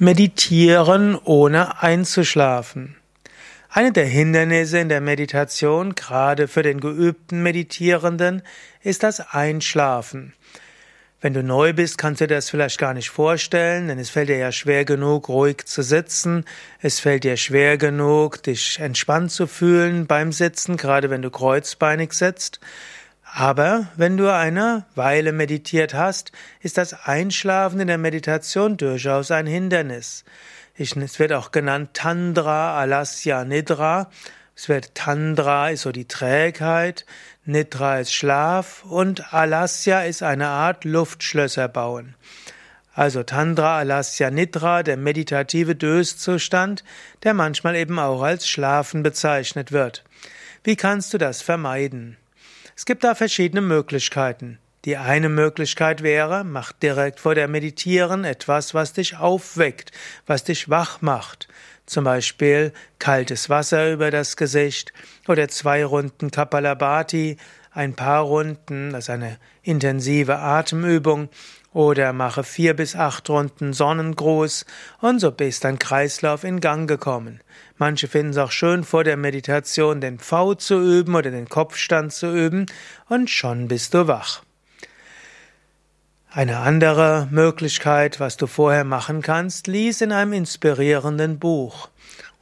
Meditieren ohne einzuschlafen. Eine der Hindernisse in der Meditation, gerade für den geübten Meditierenden, ist das Einschlafen. Wenn du neu bist, kannst du dir das vielleicht gar nicht vorstellen, denn es fällt dir ja schwer genug, ruhig zu sitzen. Es fällt dir schwer genug, dich entspannt zu fühlen beim Sitzen, gerade wenn du kreuzbeinig sitzt. Aber wenn du eine Weile meditiert hast, ist das Einschlafen in der Meditation durchaus ein Hindernis. es wird auch genannt Tandra, Alasya, Nidra. Es wird Tandra ist so die Trägheit, Nidra ist Schlaf und Alasya ist eine Art Luftschlösser bauen. Also Tandra, Alasya, Nidra, der meditative Döszustand, der manchmal eben auch als Schlafen bezeichnet wird. Wie kannst du das vermeiden? Es gibt da verschiedene Möglichkeiten. Die eine Möglichkeit wäre, mach direkt vor der Meditieren etwas, was dich aufweckt, was dich wach macht. Zum Beispiel kaltes Wasser über das Gesicht oder zwei Runden Kapalabhati, ein paar Runden, das ist eine intensive Atemübung, oder mache vier bis acht Runden Sonnengruß und so bist dein Kreislauf in Gang gekommen. Manche finden es auch schön, vor der Meditation den V zu üben oder den Kopfstand zu üben und schon bist du wach. Eine andere Möglichkeit, was du vorher machen kannst, lies in einem inspirierenden Buch.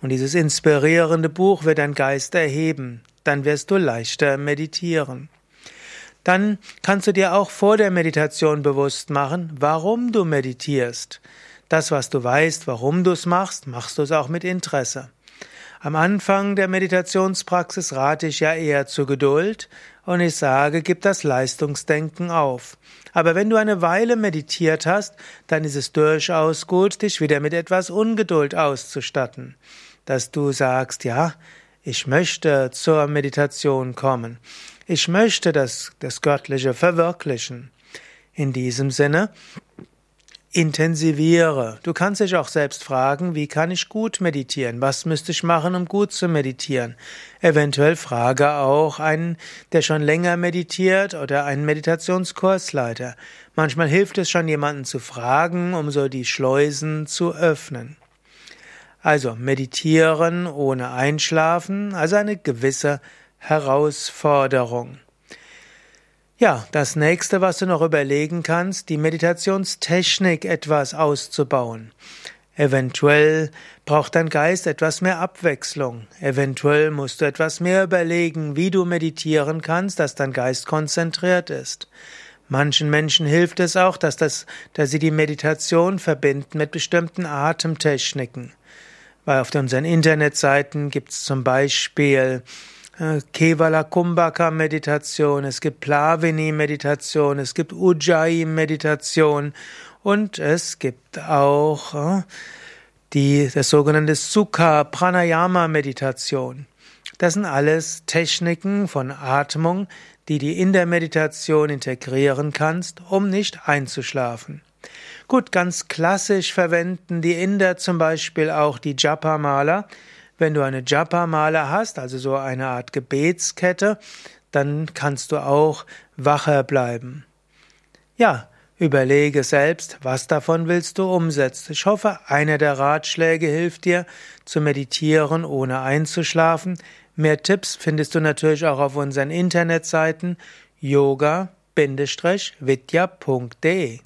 Und dieses inspirierende Buch wird dein Geist erheben. Dann wirst du leichter meditieren. Dann kannst du dir auch vor der Meditation bewusst machen, warum du meditierst. Das, was du weißt, warum du es machst, machst du es auch mit Interesse. Am Anfang der Meditationspraxis rate ich ja eher zu Geduld und ich sage, gib das Leistungsdenken auf. Aber wenn du eine Weile meditiert hast, dann ist es durchaus gut, dich wieder mit etwas Ungeduld auszustatten. Dass du sagst, ja, ich möchte zur Meditation kommen. Ich möchte das, das Göttliche verwirklichen. In diesem Sinne, intensiviere. Du kannst dich auch selbst fragen, wie kann ich gut meditieren? Was müsste ich machen, um gut zu meditieren? Eventuell frage auch einen, der schon länger meditiert oder einen Meditationskursleiter. Manchmal hilft es schon, jemanden zu fragen, um so die Schleusen zu öffnen. Also meditieren ohne Einschlafen, also eine gewisse Herausforderung. Ja, das nächste, was du noch überlegen kannst, die Meditationstechnik etwas auszubauen. Eventuell braucht dein Geist etwas mehr Abwechslung. Eventuell musst du etwas mehr überlegen, wie du meditieren kannst, dass dein Geist konzentriert ist. Manchen Menschen hilft es auch, dass, das, dass sie die Meditation verbinden mit bestimmten Atemtechniken. Weil auf unseren Internetseiten gibt es zum Beispiel äh, Kevala Kumbhaka Meditation, es gibt Plavini Meditation, es gibt Ujjayi Meditation und es gibt auch äh, die, das sogenannte Sukha Pranayama Meditation. Das sind alles Techniken von Atmung, die du in der Meditation integrieren kannst, um nicht einzuschlafen. Gut, ganz klassisch verwenden die Inder zum Beispiel auch die Japa-Mala. Wenn du eine Japa-Mala hast, also so eine Art Gebetskette, dann kannst du auch wacher bleiben. Ja, überlege selbst, was davon willst du umsetzen. Ich hoffe, einer der Ratschläge hilft dir, zu meditieren, ohne einzuschlafen. Mehr Tipps findest du natürlich auch auf unseren Internetseiten yoga-vidya.de